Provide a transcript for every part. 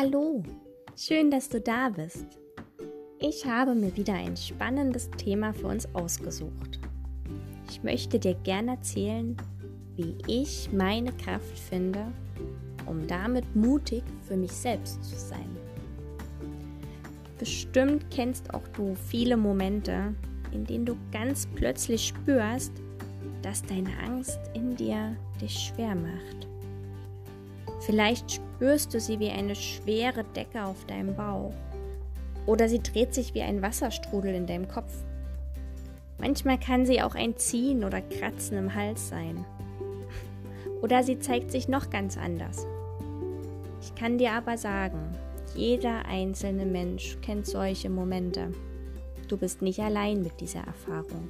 Hallo, schön, dass du da bist. Ich habe mir wieder ein spannendes Thema für uns ausgesucht. Ich möchte dir gerne erzählen, wie ich meine Kraft finde, um damit mutig für mich selbst zu sein. Bestimmt kennst auch du viele Momente, in denen du ganz plötzlich spürst, dass deine Angst in dir dich schwer macht. Vielleicht spürst du sie wie eine schwere Decke auf deinem Bauch oder sie dreht sich wie ein Wasserstrudel in deinem Kopf. Manchmal kann sie auch ein Ziehen oder Kratzen im Hals sein. Oder sie zeigt sich noch ganz anders. Ich kann dir aber sagen, jeder einzelne Mensch kennt solche Momente. Du bist nicht allein mit dieser Erfahrung.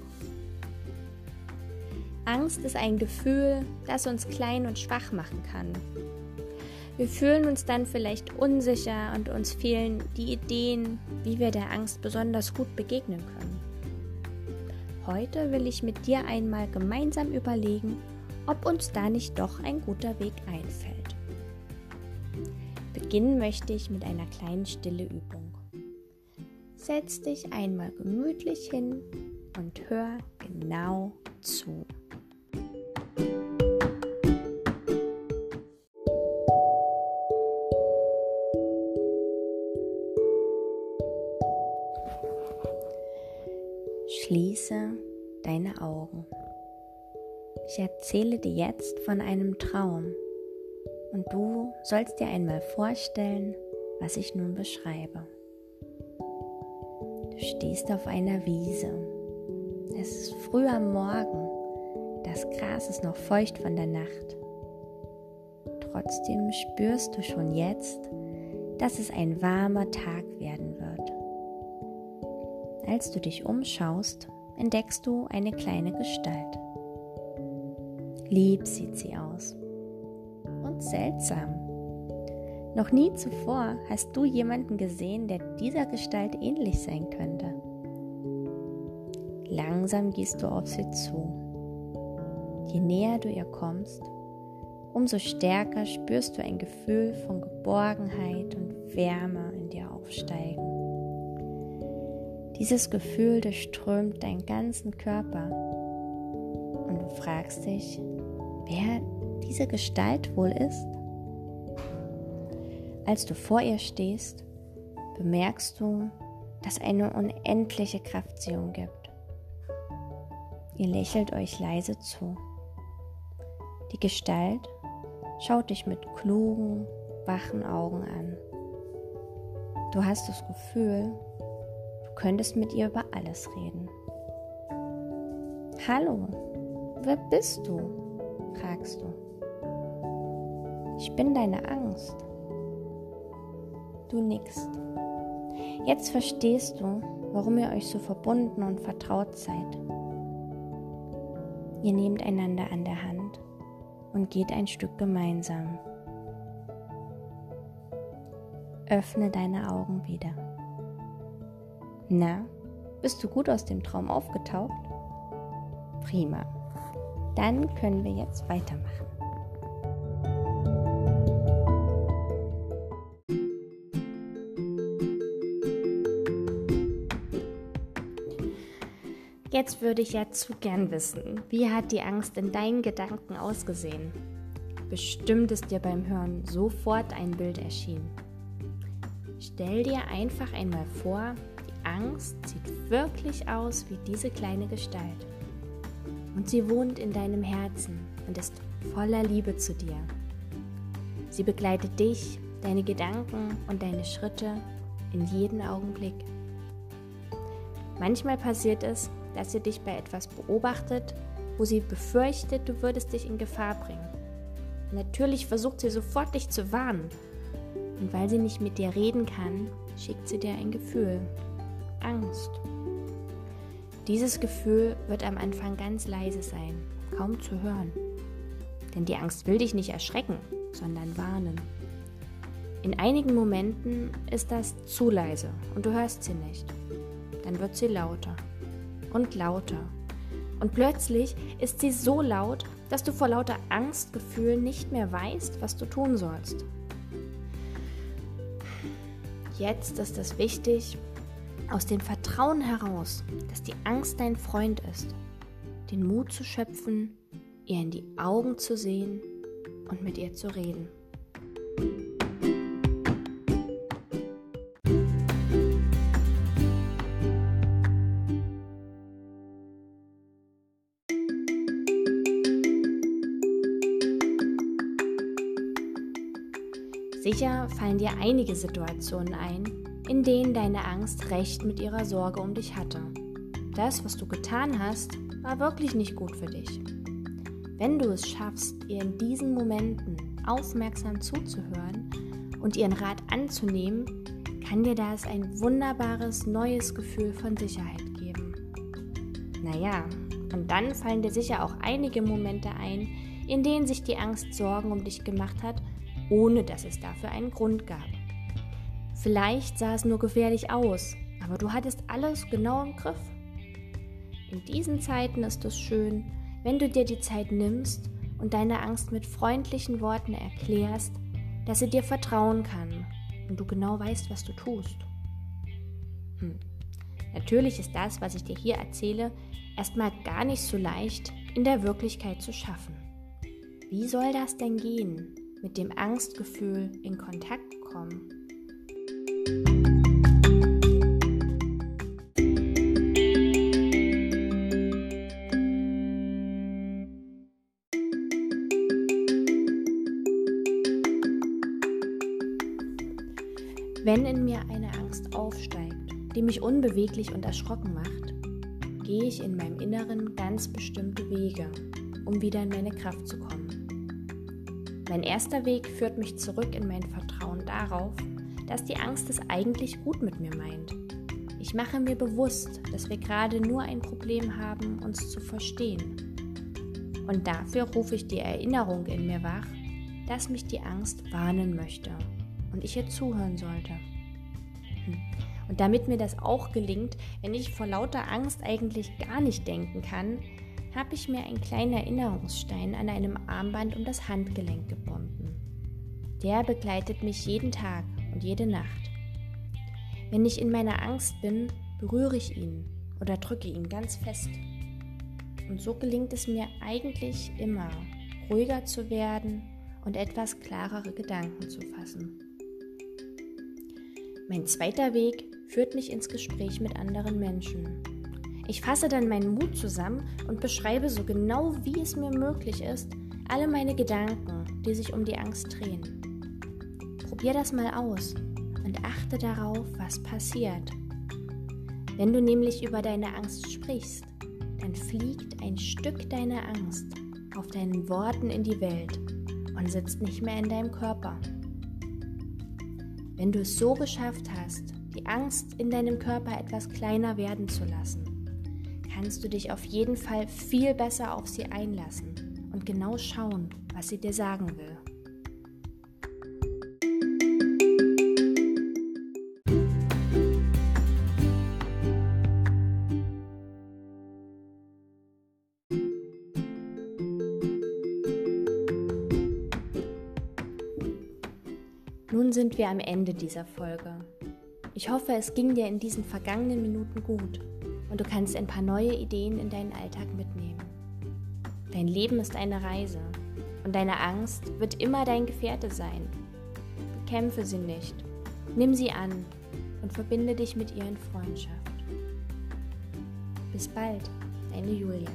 Angst ist ein Gefühl, das uns klein und schwach machen kann. Wir fühlen uns dann vielleicht unsicher und uns fehlen die Ideen, wie wir der Angst besonders gut begegnen können. Heute will ich mit dir einmal gemeinsam überlegen, ob uns da nicht doch ein guter Weg einfällt. Beginnen möchte ich mit einer kleinen stille Übung. Setz dich einmal gemütlich hin und hör genau zu. Schließe deine Augen. Ich erzähle dir jetzt von einem Traum und du sollst dir einmal vorstellen, was ich nun beschreibe. Du stehst auf einer Wiese. Es ist früh am Morgen. Das Gras ist noch feucht von der Nacht. Trotzdem spürst du schon jetzt, dass es ein warmer Tag werden wird. Als du dich umschaust, entdeckst du eine kleine Gestalt. Lieb sieht sie aus und seltsam. Noch nie zuvor hast du jemanden gesehen, der dieser Gestalt ähnlich sein könnte. Langsam gehst du auf sie zu. Je näher du ihr kommst, umso stärker spürst du ein Gefühl von Geborgenheit und Wärme in dir aufsteigen. Dieses Gefühl durchströmt deinen ganzen Körper und du fragst dich, wer diese Gestalt wohl ist? Als du vor ihr stehst, bemerkst du, dass eine unendliche Kraft sie umgibt. Ihr lächelt euch leise zu. Die Gestalt schaut dich mit klugen, wachen Augen an. Du hast das Gefühl, könntest mit ihr über alles reden. Hallo, wer bist du? fragst du. Ich bin deine Angst. Du nickst. Jetzt verstehst du, warum ihr euch so verbunden und vertraut seid. Ihr nehmt einander an der Hand und geht ein Stück gemeinsam. Öffne deine Augen wieder. Na, bist du gut aus dem Traum aufgetaucht? Prima. Dann können wir jetzt weitermachen. Jetzt würde ich ja zu gern wissen, wie hat die Angst in deinen Gedanken ausgesehen? Bestimmt ist dir beim Hören sofort ein Bild erschienen. Stell dir einfach einmal vor, Angst sieht wirklich aus wie diese kleine Gestalt. Und sie wohnt in deinem Herzen und ist voller Liebe zu dir. Sie begleitet dich, deine Gedanken und deine Schritte in jeden Augenblick. Manchmal passiert es, dass sie dich bei etwas beobachtet, wo sie befürchtet, du würdest dich in Gefahr bringen. Natürlich versucht sie sofort dich zu warnen. Und weil sie nicht mit dir reden kann, schickt sie dir ein Gefühl. Angst. Dieses Gefühl wird am Anfang ganz leise sein, kaum zu hören. Denn die Angst will dich nicht erschrecken, sondern warnen. In einigen Momenten ist das zu leise und du hörst sie nicht. Dann wird sie lauter und lauter. Und plötzlich ist sie so laut, dass du vor lauter Angstgefühl nicht mehr weißt, was du tun sollst. Jetzt ist es wichtig, aus dem Vertrauen heraus, dass die Angst dein Freund ist, den Mut zu schöpfen, ihr in die Augen zu sehen und mit ihr zu reden. Sicher fallen dir einige Situationen ein, in denen deine Angst recht mit ihrer Sorge um dich hatte. Das, was du getan hast, war wirklich nicht gut für dich. Wenn du es schaffst, ihr in diesen Momenten aufmerksam zuzuhören und ihren Rat anzunehmen, kann dir das ein wunderbares neues Gefühl von Sicherheit geben. Naja, und dann fallen dir sicher auch einige Momente ein, in denen sich die Angst Sorgen um dich gemacht hat ohne dass es dafür einen Grund gab. Vielleicht sah es nur gefährlich aus, aber du hattest alles genau im Griff. In diesen Zeiten ist es schön, wenn du dir die Zeit nimmst und deine Angst mit freundlichen Worten erklärst, dass sie dir vertrauen kann und du genau weißt, was du tust. Hm. Natürlich ist das, was ich dir hier erzähle, erstmal gar nicht so leicht in der Wirklichkeit zu schaffen. Wie soll das denn gehen? mit dem Angstgefühl in Kontakt kommen. Mich unbeweglich und erschrocken macht, gehe ich in meinem Inneren ganz bestimmte Wege, um wieder in meine Kraft zu kommen. Mein erster Weg führt mich zurück in mein Vertrauen darauf, dass die Angst es eigentlich gut mit mir meint. Ich mache mir bewusst, dass wir gerade nur ein Problem haben, uns zu verstehen. Und dafür rufe ich die Erinnerung in mir wach, dass mich die Angst warnen möchte und ich ihr zuhören sollte. Hm. Und damit mir das auch gelingt, wenn ich vor lauter Angst eigentlich gar nicht denken kann, habe ich mir einen kleinen Erinnerungsstein an einem Armband um das Handgelenk gebunden. Der begleitet mich jeden Tag und jede Nacht. Wenn ich in meiner Angst bin, berühre ich ihn oder drücke ihn ganz fest. Und so gelingt es mir eigentlich immer, ruhiger zu werden und etwas klarere Gedanken zu fassen. Mein zweiter Weg führt mich ins Gespräch mit anderen Menschen. Ich fasse dann meinen Mut zusammen und beschreibe so genau wie es mir möglich ist, alle meine Gedanken, die sich um die Angst drehen. Probier das mal aus und achte darauf, was passiert. Wenn du nämlich über deine Angst sprichst, dann fliegt ein Stück deiner Angst auf deinen Worten in die Welt und sitzt nicht mehr in deinem Körper. Wenn du es so geschafft hast, die Angst in deinem Körper etwas kleiner werden zu lassen, kannst du dich auf jeden Fall viel besser auf sie einlassen und genau schauen, was sie dir sagen will. Nun sind wir am Ende dieser Folge. Ich hoffe, es ging dir in diesen vergangenen Minuten gut und du kannst ein paar neue Ideen in deinen Alltag mitnehmen. Dein Leben ist eine Reise und deine Angst wird immer dein Gefährte sein. Bekämpfe sie nicht, nimm sie an und verbinde dich mit ihr in Freundschaft. Bis bald, deine Julia.